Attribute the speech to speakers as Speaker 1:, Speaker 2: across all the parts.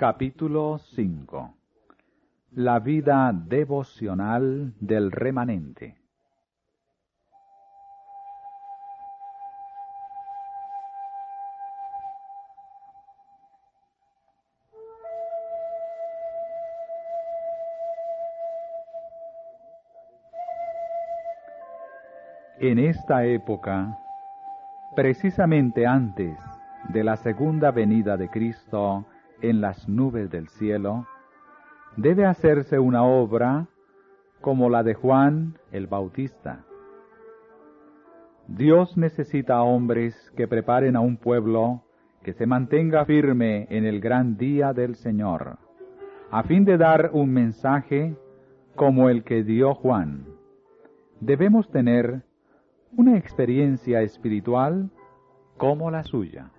Speaker 1: Capítulo 5 La vida devocional del remanente. En esta época, precisamente antes de la segunda venida de Cristo en las nubes del cielo, debe hacerse una obra como la de Juan el Bautista. Dios necesita hombres que preparen a un pueblo que se mantenga firme en el gran día del Señor, a fin de dar un mensaje como el que dio Juan. Debemos tener una experiencia espiritual como la suya.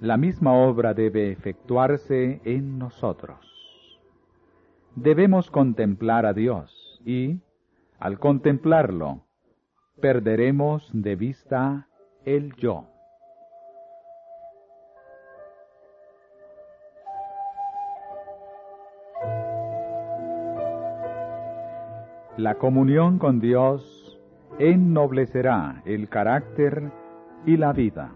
Speaker 1: La misma obra debe efectuarse en nosotros. Debemos contemplar a Dios y, al contemplarlo, perderemos de vista el yo. La comunión con Dios ennoblecerá el carácter y la vida.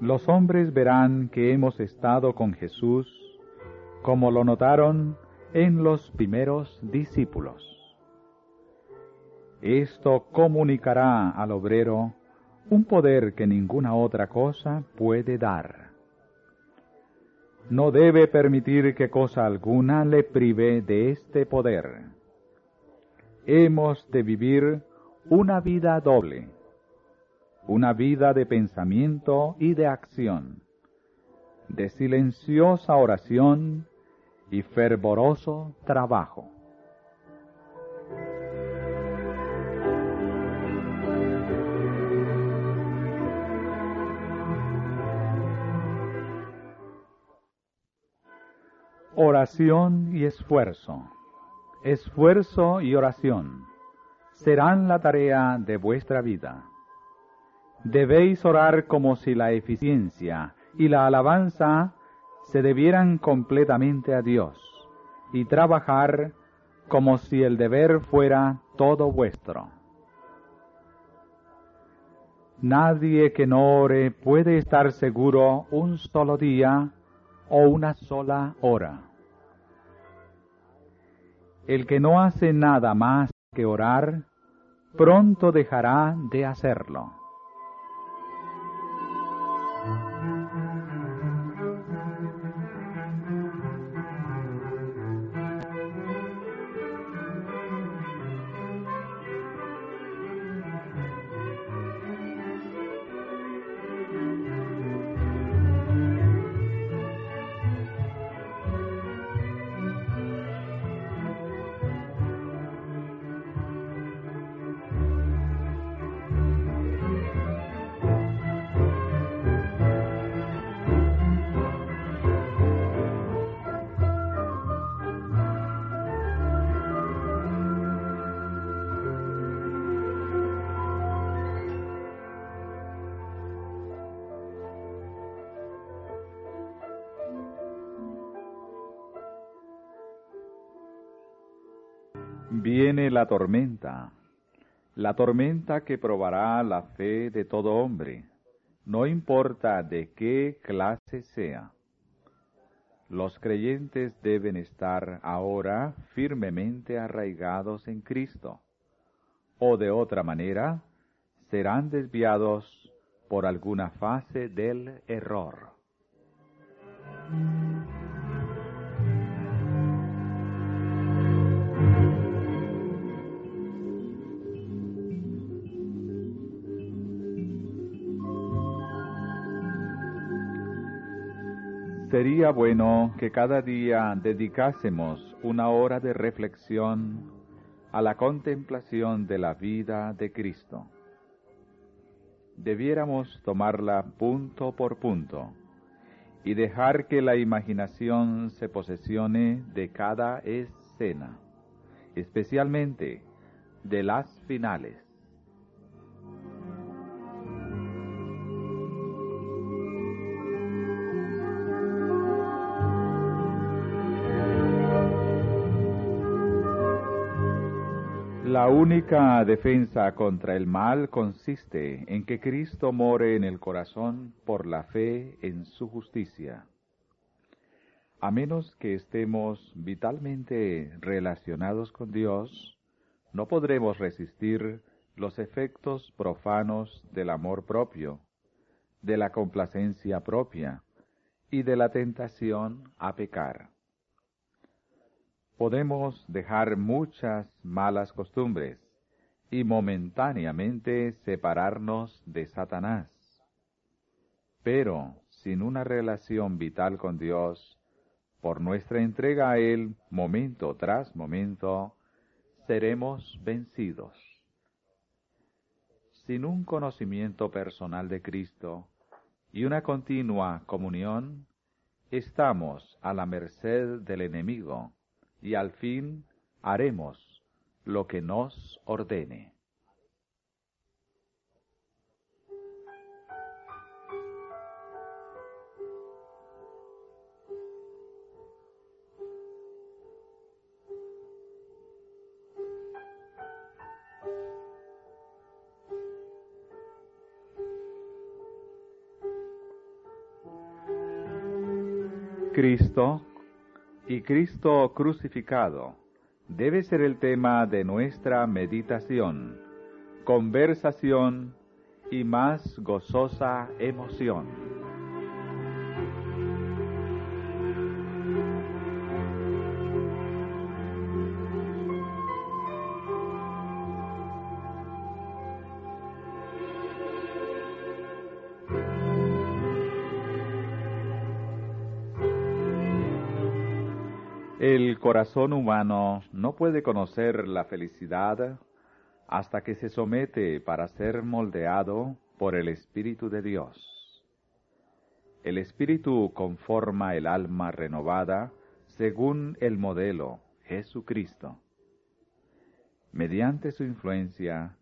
Speaker 1: Los hombres verán que hemos estado con Jesús como lo notaron en los primeros discípulos. Esto comunicará al obrero un poder que ninguna otra cosa puede dar. No debe permitir que cosa alguna le prive de este poder hemos de vivir una vida doble, una vida de pensamiento y de acción, de silenciosa oración y fervoroso trabajo. Oración y esfuerzo esfuerzo y oración serán la tarea de vuestra vida. Debéis orar como si la eficiencia y la alabanza se debieran completamente a Dios y trabajar como si el deber fuera todo vuestro. Nadie que no ore puede estar seguro un solo día o una sola hora. El que no hace nada más que orar, pronto dejará de hacerlo. Viene la tormenta, la tormenta que probará la fe de todo hombre, no importa de qué clase sea. Los creyentes deben estar ahora firmemente arraigados en Cristo, o de otra manera serán desviados por alguna fase del error. Sería bueno que cada día dedicásemos una hora de reflexión a la contemplación de la vida de Cristo. Debiéramos tomarla punto por punto y dejar que la imaginación se posesione de cada escena, especialmente de las finales. La única defensa contra el mal consiste en que Cristo more en el corazón por la fe en su justicia. A menos que estemos vitalmente relacionados con Dios, no podremos resistir los efectos profanos del amor propio, de la complacencia propia y de la tentación a pecar podemos dejar muchas malas costumbres y momentáneamente separarnos de Satanás. Pero sin una relación vital con Dios, por nuestra entrega a Él momento tras momento, seremos vencidos. Sin un conocimiento personal de Cristo y una continua comunión, estamos a la merced del enemigo y al fin haremos lo que nos ordene. Cristo y Cristo crucificado debe ser el tema de nuestra meditación, conversación y más gozosa emoción. Corazón humano no puede conocer la felicidad hasta que se somete para ser moldeado por el Espíritu de Dios. El Espíritu conforma el alma renovada según el modelo Jesucristo. Mediante su influencia,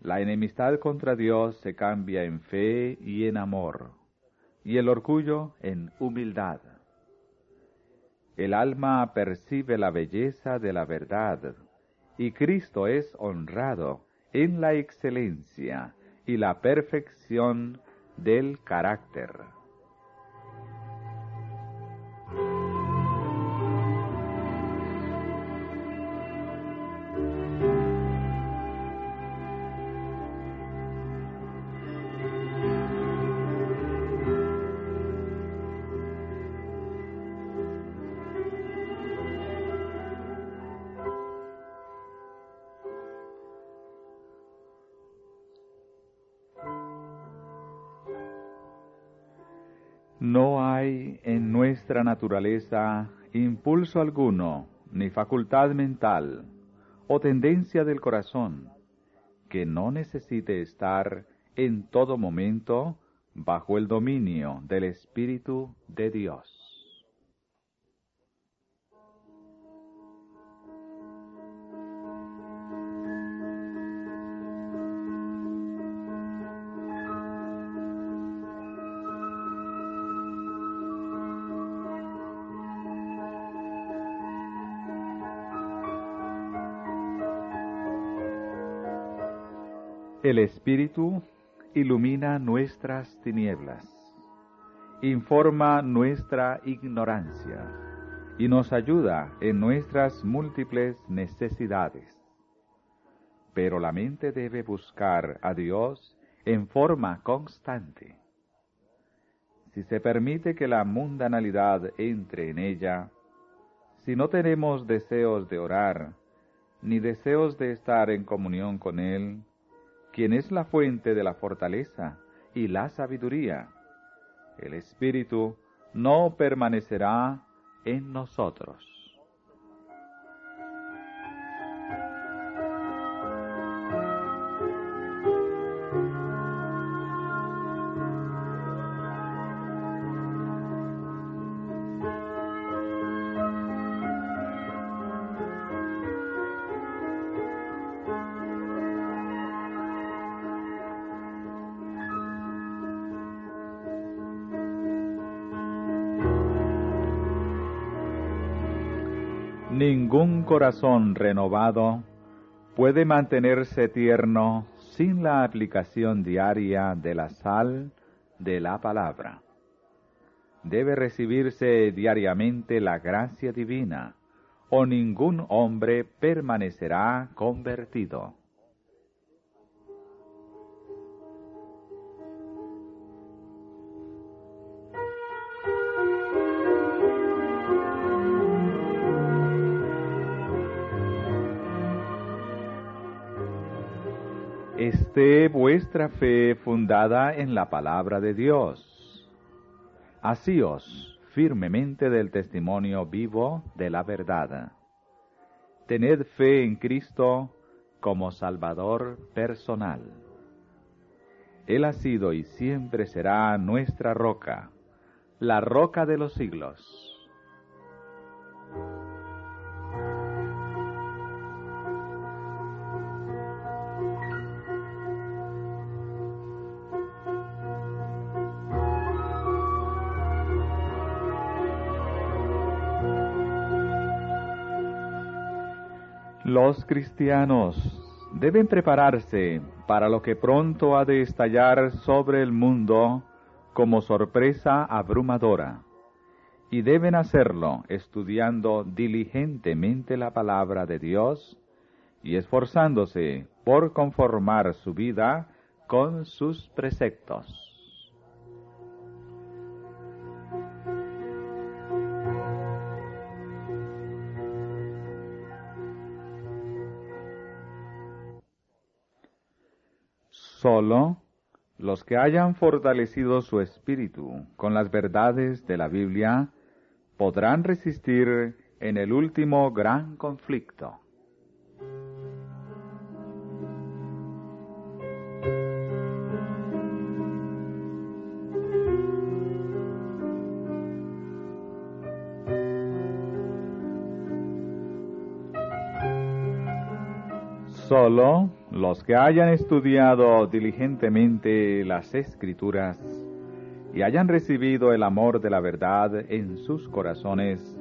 Speaker 1: la enemistad contra Dios se cambia en fe y en amor, y el orgullo en humildad. El alma percibe la belleza de la verdad y Cristo es honrado en la excelencia y la perfección del carácter. Naturaleza impulso alguno, ni facultad mental, o tendencia del corazón, que no necesite estar en todo momento bajo el dominio del Espíritu de Dios. El Espíritu ilumina nuestras tinieblas, informa nuestra ignorancia y nos ayuda en nuestras múltiples necesidades. Pero la mente debe buscar a Dios en forma constante. Si se permite que la mundanalidad entre en ella, si no tenemos deseos de orar, ni deseos de estar en comunión con Él, quien es la fuente de la fortaleza y la sabiduría. El Espíritu no permanecerá en nosotros. Corazón renovado puede mantenerse tierno sin la aplicación diaria de la sal de la palabra. Debe recibirse diariamente la gracia divina, o ningún hombre permanecerá convertido. Vuestra fe fundada en la palabra de Dios. Asíos firmemente del testimonio vivo de la verdad. Tened fe en Cristo como Salvador personal. Él ha sido y siempre será nuestra roca, la roca de los siglos. Los cristianos deben prepararse para lo que pronto ha de estallar sobre el mundo como sorpresa abrumadora, y deben hacerlo estudiando diligentemente la palabra de Dios y esforzándose por conformar su vida con sus preceptos. Solo los que hayan fortalecido su espíritu con las verdades de la Biblia podrán resistir en el último gran conflicto. Solo los que hayan estudiado diligentemente las escrituras y hayan recibido el amor de la verdad en sus corazones,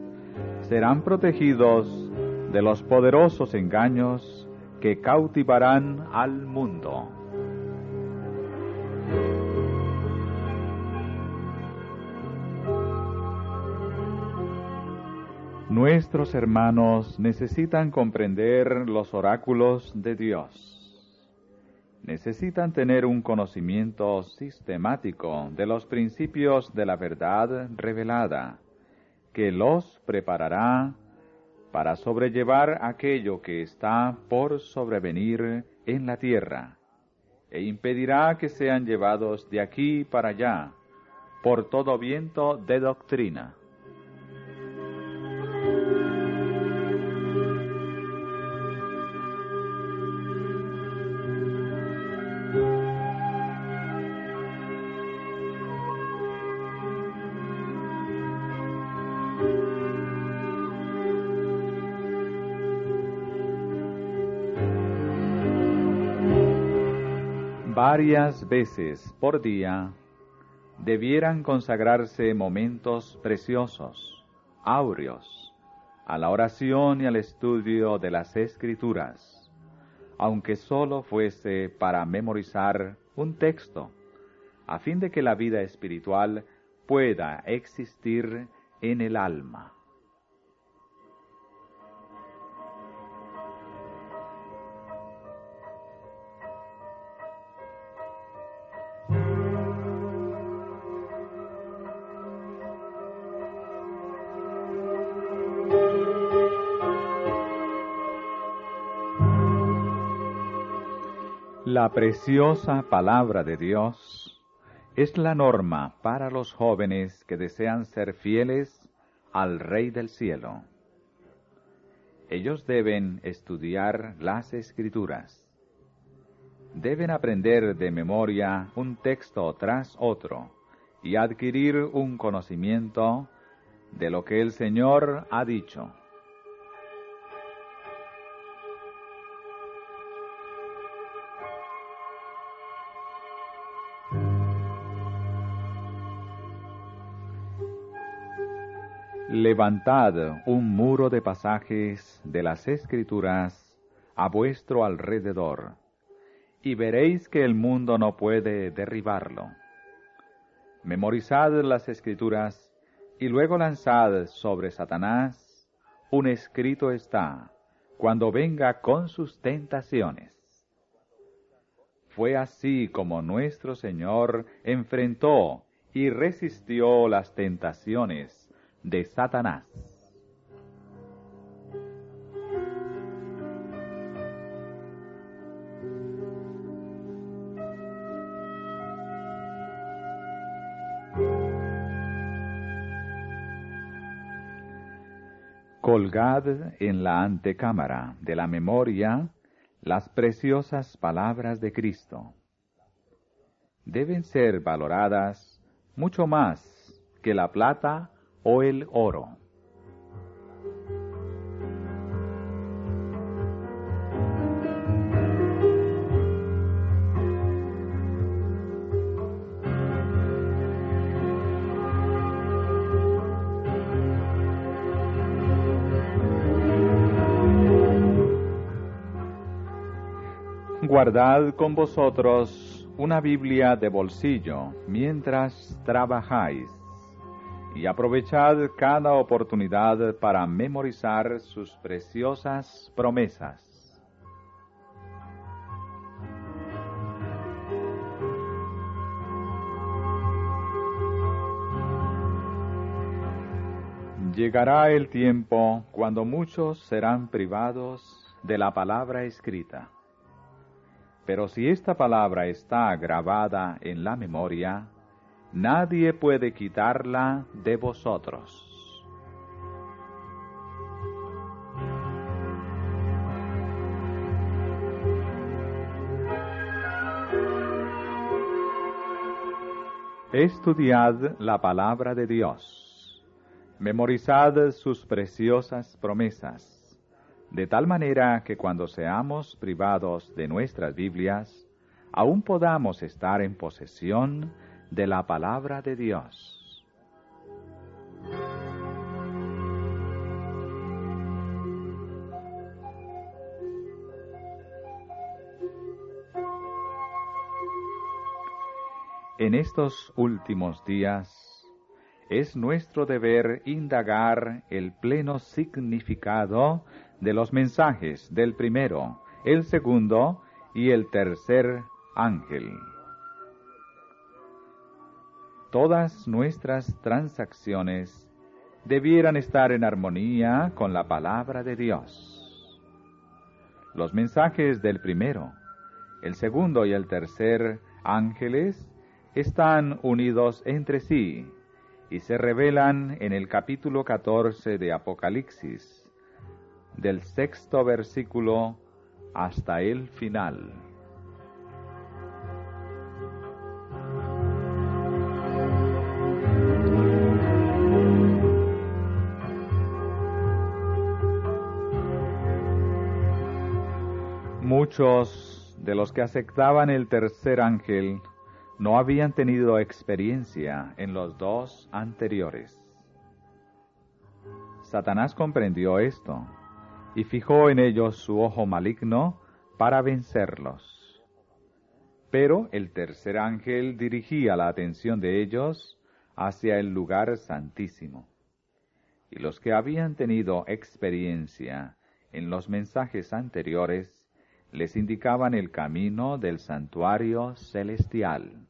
Speaker 1: serán protegidos de los poderosos engaños que cautivarán al mundo. Nuestros hermanos necesitan comprender los oráculos de Dios. Necesitan tener un conocimiento sistemático de los principios de la verdad revelada, que los preparará para sobrellevar aquello que está por sobrevenir en la tierra, e impedirá que sean llevados de aquí para allá por todo viento de doctrina. Varias veces por día debieran consagrarse momentos preciosos, áureos, a la oración y al estudio de las escrituras, aunque sólo fuese para memorizar un texto, a fin de que la vida espiritual pueda existir en el alma. La preciosa palabra de Dios es la norma para los jóvenes que desean ser fieles al Rey del Cielo. Ellos deben estudiar las escrituras. Deben aprender de memoria un texto tras otro y adquirir un conocimiento de lo que el Señor ha dicho. Levantad un muro de pasajes de las escrituras a vuestro alrededor, y veréis que el mundo no puede derribarlo. Memorizad las escrituras y luego lanzad sobre Satanás un escrito está, cuando venga con sus tentaciones. Fue así como nuestro Señor enfrentó y resistió las tentaciones de Satanás. Colgad en la antecámara de la memoria las preciosas palabras de Cristo. Deben ser valoradas mucho más que la plata o el oro. Guardad con vosotros una Biblia de bolsillo mientras trabajáis y aprovechad cada oportunidad para memorizar sus preciosas promesas. Llegará el tiempo cuando muchos serán privados de la palabra escrita pero si esta palabra está grabada en la memoria, nadie puede quitarla de vosotros. Estudiad la palabra de Dios. Memorizad sus preciosas promesas de tal manera que cuando seamos privados de nuestras Biblias, aún podamos estar en posesión de la palabra de Dios. En estos últimos días es nuestro deber indagar el pleno significado de los mensajes del primero, el segundo y el tercer ángel. Todas nuestras transacciones debieran estar en armonía con la palabra de Dios. Los mensajes del primero, el segundo y el tercer ángeles están unidos entre sí y se revelan en el capítulo 14 de Apocalipsis del sexto versículo hasta el final. Muchos de los que aceptaban el tercer ángel no habían tenido experiencia en los dos anteriores. Satanás comprendió esto y fijó en ellos su ojo maligno para vencerlos. Pero el tercer ángel dirigía la atención de ellos hacia el lugar santísimo. Y los que habían tenido experiencia en los mensajes anteriores les indicaban el camino del santuario celestial.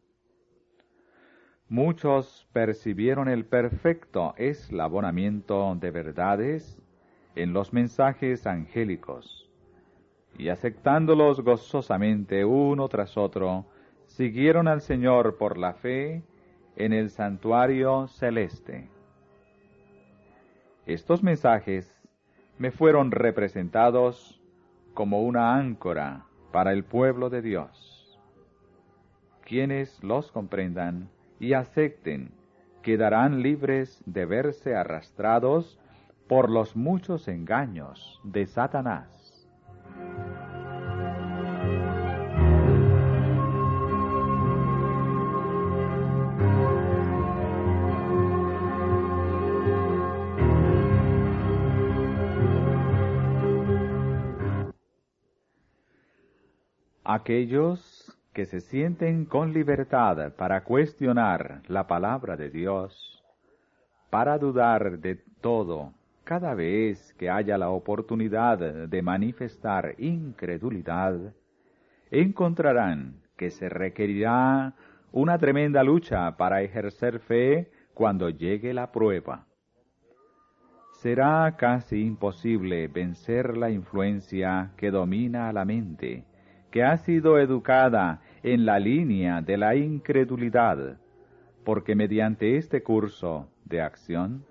Speaker 1: Muchos percibieron el perfecto eslabonamiento de verdades en los mensajes angélicos, y aceptándolos gozosamente uno tras otro, siguieron al Señor por la fe en el santuario celeste. Estos mensajes me fueron representados como una áncora para el pueblo de Dios. Quienes los comprendan y acepten quedarán libres de verse arrastrados por los muchos engaños de Satanás. Aquellos que se sienten con libertad para cuestionar la palabra de Dios, para dudar de todo cada vez que haya la oportunidad de manifestar incredulidad, encontrarán que se requerirá una tremenda lucha para ejercer fe cuando llegue la prueba. Será casi imposible vencer la influencia que domina a la mente, que ha sido educada en la línea de la incredulidad, porque mediante este curso de acción,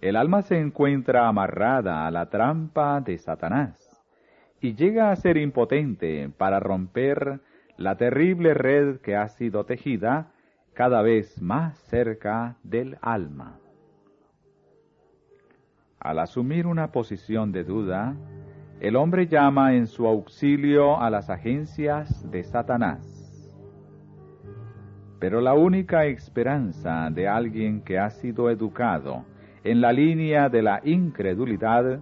Speaker 1: el alma se encuentra amarrada a la trampa de Satanás y llega a ser impotente para romper la terrible red que ha sido tejida cada vez más cerca del alma. Al asumir una posición de duda, el hombre llama en su auxilio a las agencias de Satanás. Pero la única esperanza de alguien que ha sido educado en la línea de la incredulidad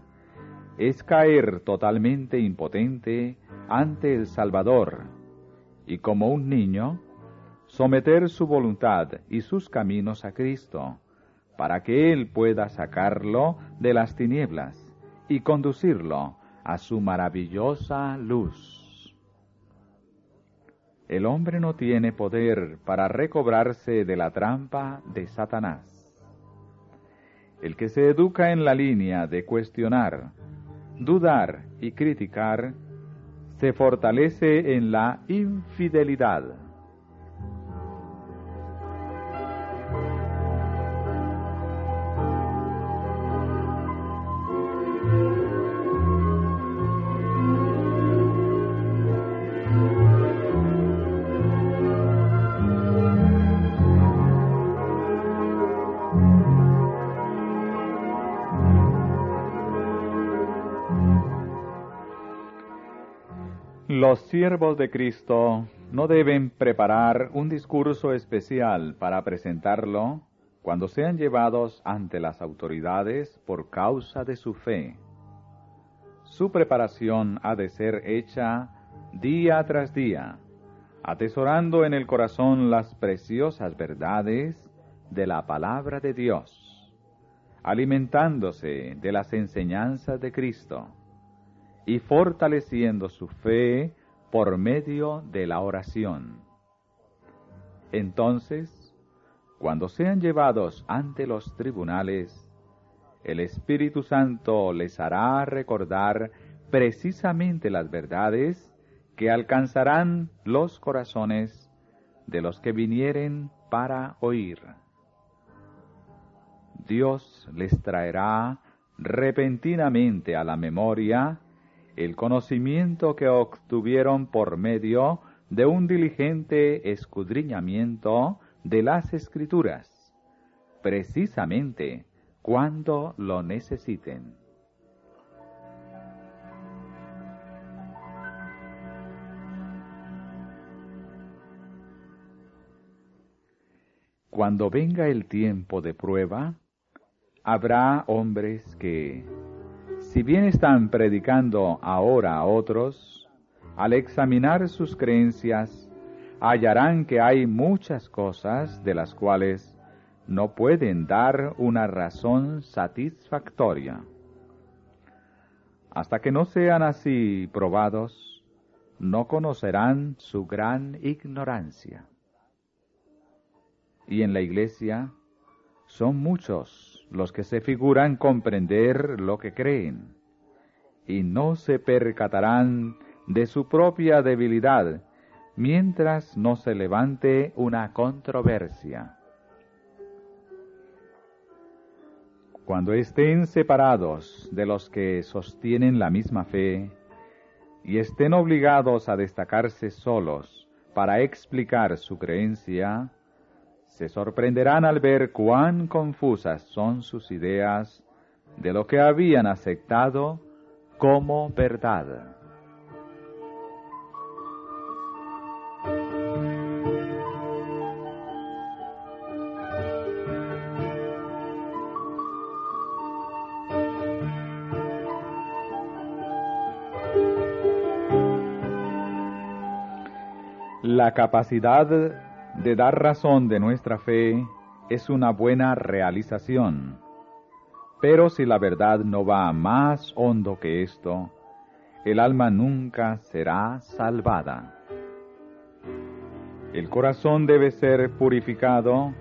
Speaker 1: es caer totalmente impotente ante el Salvador y como un niño someter su voluntad y sus caminos a Cristo para que Él pueda sacarlo de las tinieblas y conducirlo a su maravillosa luz. El hombre no tiene poder para recobrarse de la trampa de Satanás. El que se educa en la línea de cuestionar, dudar y criticar, se fortalece en la infidelidad. Siervos de Cristo no deben preparar un discurso especial para presentarlo cuando sean llevados ante las autoridades por causa de su fe. Su preparación ha de ser hecha día tras día, atesorando en el corazón las preciosas verdades de la palabra de Dios, alimentándose de las enseñanzas de Cristo y fortaleciendo su fe por medio de la oración. Entonces, cuando sean llevados ante los tribunales, el Espíritu Santo les hará recordar precisamente las verdades que alcanzarán los corazones de los que vinieren para oír. Dios les traerá repentinamente a la memoria el conocimiento que obtuvieron por medio de un diligente escudriñamiento de las escrituras, precisamente cuando lo necesiten. Cuando venga el tiempo de prueba, habrá hombres que, si bien están predicando ahora a otros, al examinar sus creencias, hallarán que hay muchas cosas de las cuales no pueden dar una razón satisfactoria. Hasta que no sean así probados, no conocerán su gran ignorancia. Y en la iglesia son muchos los que se figuran comprender lo que creen, y no se percatarán de su propia debilidad mientras no se levante una controversia. Cuando estén separados de los que sostienen la misma fe y estén obligados a destacarse solos para explicar su creencia, se sorprenderán al ver cuán confusas son sus ideas de lo que habían aceptado como verdad. La capacidad de dar razón de nuestra fe es una buena realización. Pero si la verdad no va más hondo que esto, el alma nunca será salvada. El corazón debe ser purificado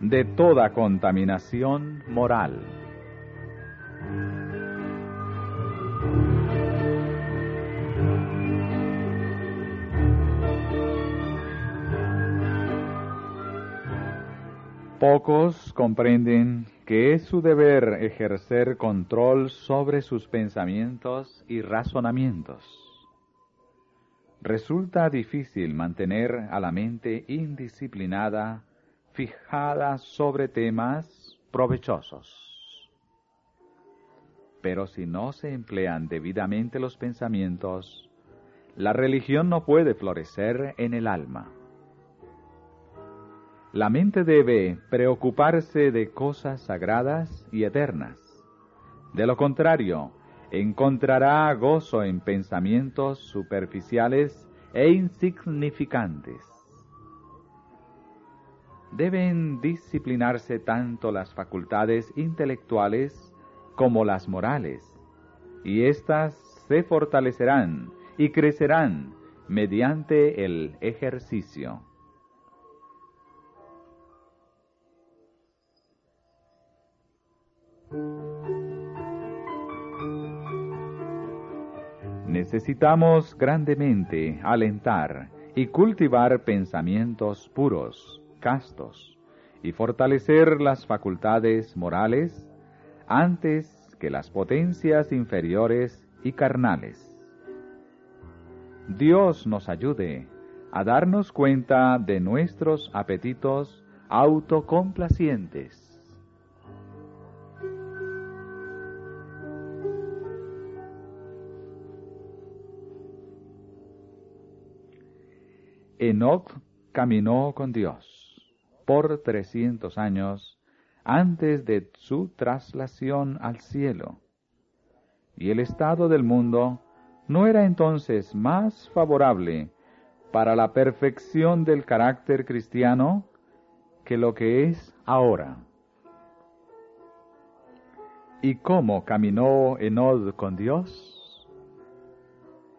Speaker 1: de toda contaminación moral. Pocos comprenden que es su deber ejercer control sobre sus pensamientos y razonamientos. Resulta difícil mantener a la mente indisciplinada, fijada sobre temas provechosos. Pero si no se emplean debidamente los pensamientos, la religión no puede florecer en el alma. La mente debe preocuparse de cosas sagradas y eternas. De lo contrario, encontrará gozo en pensamientos superficiales e insignificantes. Deben disciplinarse tanto las facultades intelectuales como las morales, y éstas se fortalecerán y crecerán mediante el ejercicio. Necesitamos grandemente alentar y cultivar pensamientos puros, castos, y fortalecer las facultades morales antes que las potencias inferiores y carnales. Dios nos ayude a darnos cuenta de nuestros apetitos autocomplacientes Enoch caminó con Dios por trescientos años antes de su traslación al cielo. Y el estado del mundo no era entonces más favorable para la perfección del carácter cristiano que lo que es ahora. ¿Y cómo caminó Enoch con Dios?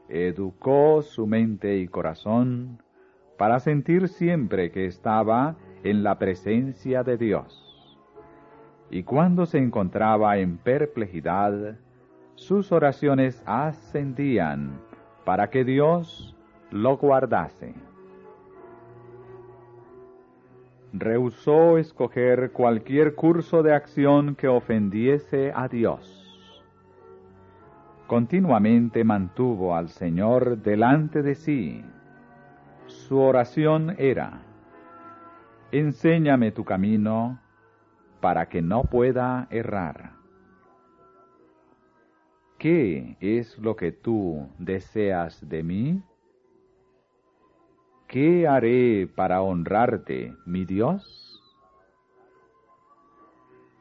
Speaker 1: Educó su mente y corazón para sentir siempre que estaba en la presencia de Dios. Y cuando se encontraba en perplejidad, sus oraciones ascendían para que Dios lo guardase. Rehusó escoger cualquier curso de acción que ofendiese a Dios. Continuamente mantuvo al Señor delante de sí su oración era, enséñame tu camino para que no pueda errar. ¿Qué es lo que tú deseas de mí? ¿Qué haré para honrarte, mi Dios?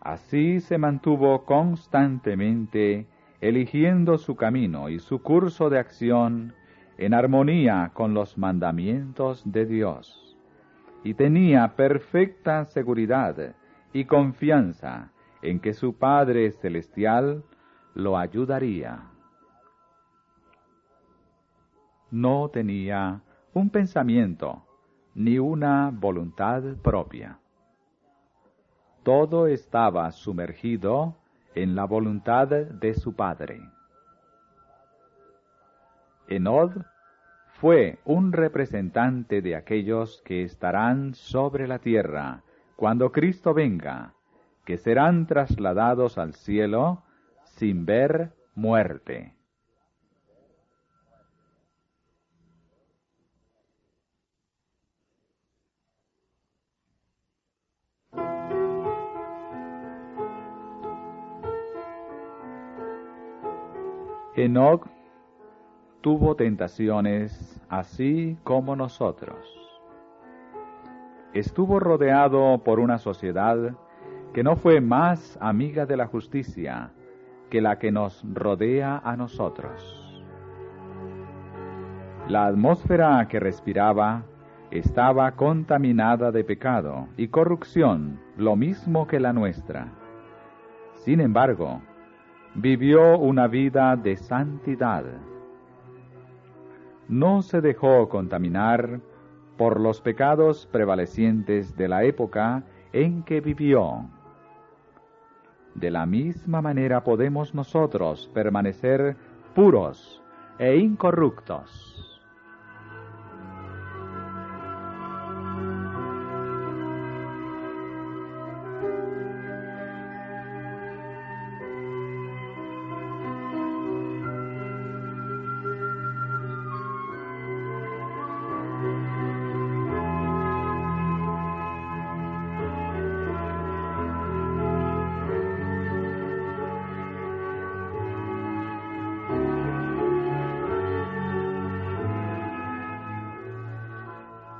Speaker 1: Así se mantuvo constantemente eligiendo su camino y su curso de acción en armonía con los mandamientos de Dios, y tenía perfecta seguridad y confianza en que su Padre Celestial lo ayudaría. No tenía un pensamiento ni una voluntad propia. Todo estaba sumergido en la voluntad de su Padre. Enod fue un representante de aquellos que estarán sobre la tierra cuando Cristo venga, que serán trasladados al cielo sin ver muerte. Enoch tuvo tentaciones así como nosotros. Estuvo rodeado por una sociedad que no fue más amiga de la justicia que la que nos rodea a nosotros. La atmósfera que respiraba estaba contaminada de pecado y corrupción, lo mismo que la nuestra. Sin embargo, vivió una vida de santidad. No se dejó contaminar por los pecados prevalecientes de la época en que vivió. De la misma manera podemos nosotros permanecer puros e incorruptos.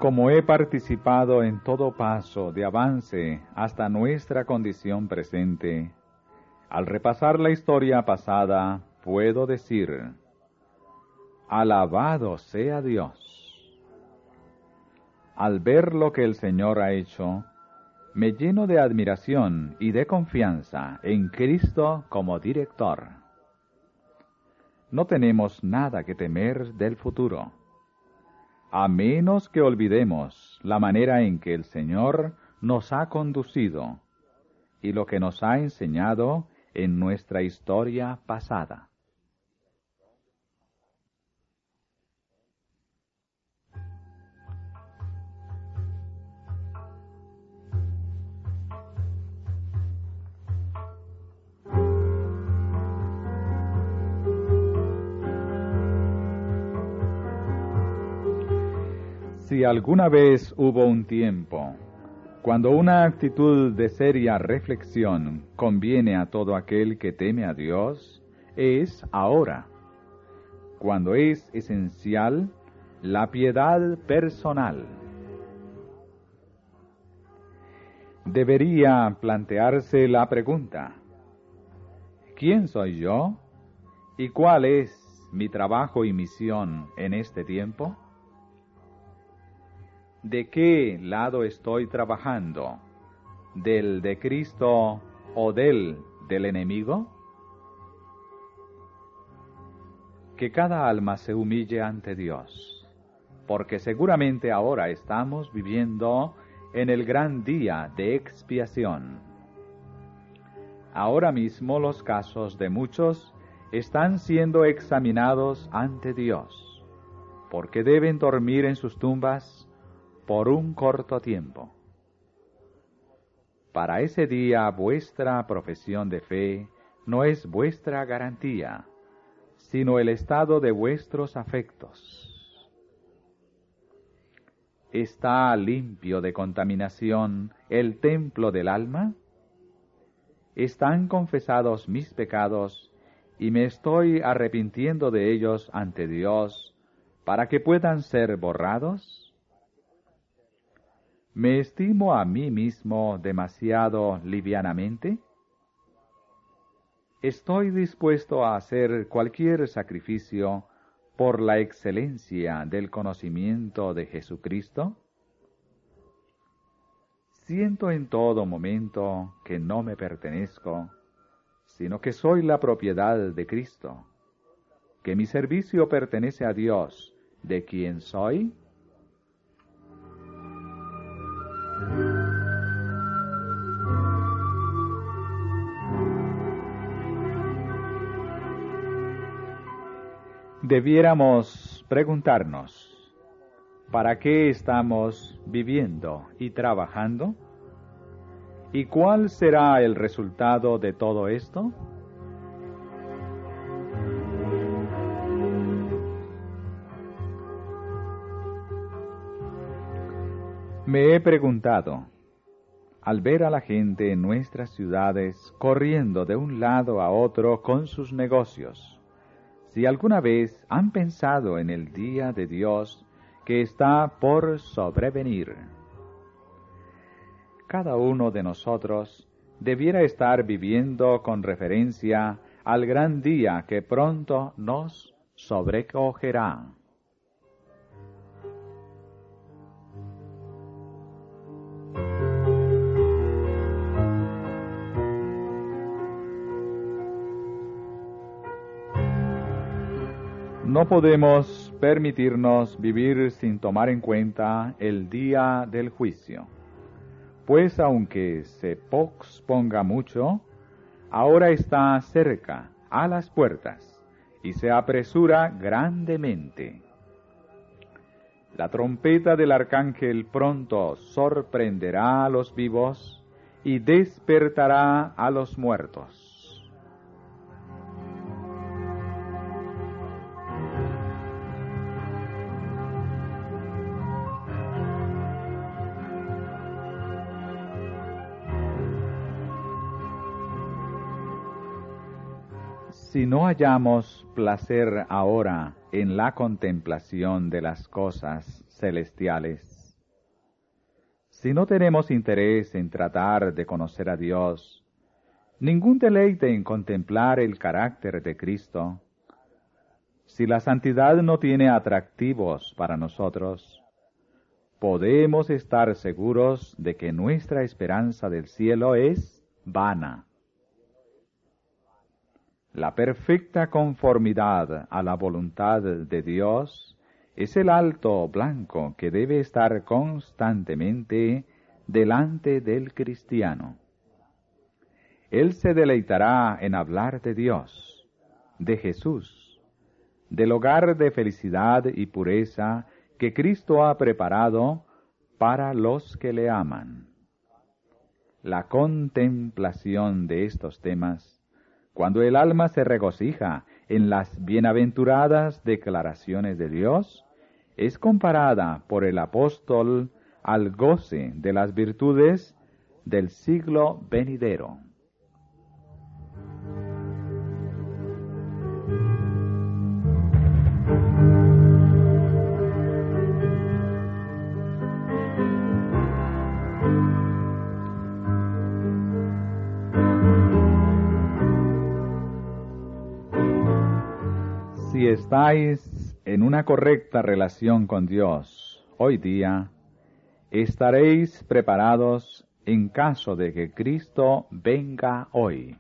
Speaker 1: Como he participado en todo paso de avance hasta nuestra condición presente, al repasar la historia pasada, puedo decir, alabado sea Dios. Al ver lo que el Señor ha hecho, me lleno de admiración y de confianza en Cristo como director. No tenemos nada que temer del futuro a menos que olvidemos la manera en que el Señor nos ha conducido y lo que nos ha enseñado en nuestra historia pasada. Si alguna vez hubo un tiempo cuando una actitud de seria reflexión conviene a todo aquel que teme a Dios, es ahora, cuando es esencial la piedad personal. Debería plantearse la pregunta, ¿quién soy yo? ¿Y cuál es mi trabajo y misión en este tiempo? De qué lado estoy trabajando, del de Cristo o del del enemigo? Que cada alma se humille ante Dios, porque seguramente ahora estamos viviendo en el gran día de expiación. Ahora mismo los casos de muchos están siendo examinados ante Dios, porque deben dormir en sus tumbas por un corto tiempo. Para ese día vuestra profesión de fe no es vuestra garantía, sino el estado de vuestros afectos. ¿Está limpio de contaminación el templo del alma? ¿Están confesados mis pecados y me estoy arrepintiendo de ellos ante Dios para que puedan ser borrados? ¿Me estimo a mí mismo demasiado livianamente? ¿Estoy dispuesto a hacer cualquier sacrificio por la excelencia del conocimiento de Jesucristo? Siento en todo momento que no me pertenezco, sino que soy la propiedad de Cristo, que mi servicio pertenece a Dios, de quien soy debiéramos preguntarnos, ¿para qué estamos viviendo y trabajando? ¿Y cuál será el resultado de todo esto? Me he preguntado, al ver a la gente en nuestras ciudades corriendo de un lado a otro con sus negocios, si alguna vez han pensado en el día de Dios que está por sobrevenir. Cada uno de nosotros debiera estar viviendo con referencia al gran día que pronto nos sobrecogerá. No podemos permitirnos vivir sin tomar en cuenta el día del juicio, pues aunque se posponga mucho, ahora está cerca, a las puertas, y se apresura grandemente. La trompeta del arcángel pronto sorprenderá a los vivos y despertará a los muertos. Si no hallamos placer ahora en la contemplación de las cosas celestiales, si no tenemos interés en tratar de conocer a Dios, ningún deleite en contemplar el carácter de Cristo, si la santidad no tiene atractivos para nosotros, podemos estar seguros de que nuestra esperanza del cielo es vana. La perfecta conformidad a la voluntad de Dios es el alto blanco que debe estar constantemente delante del cristiano. Él se deleitará en hablar de Dios, de Jesús, del hogar de felicidad y pureza que Cristo ha preparado para los que le aman. La contemplación de estos temas cuando el alma se regocija en las bienaventuradas declaraciones de Dios, es comparada por el apóstol al goce de las virtudes del siglo venidero. Estáis en una correcta relación con Dios hoy día, estaréis preparados en caso de que Cristo venga hoy.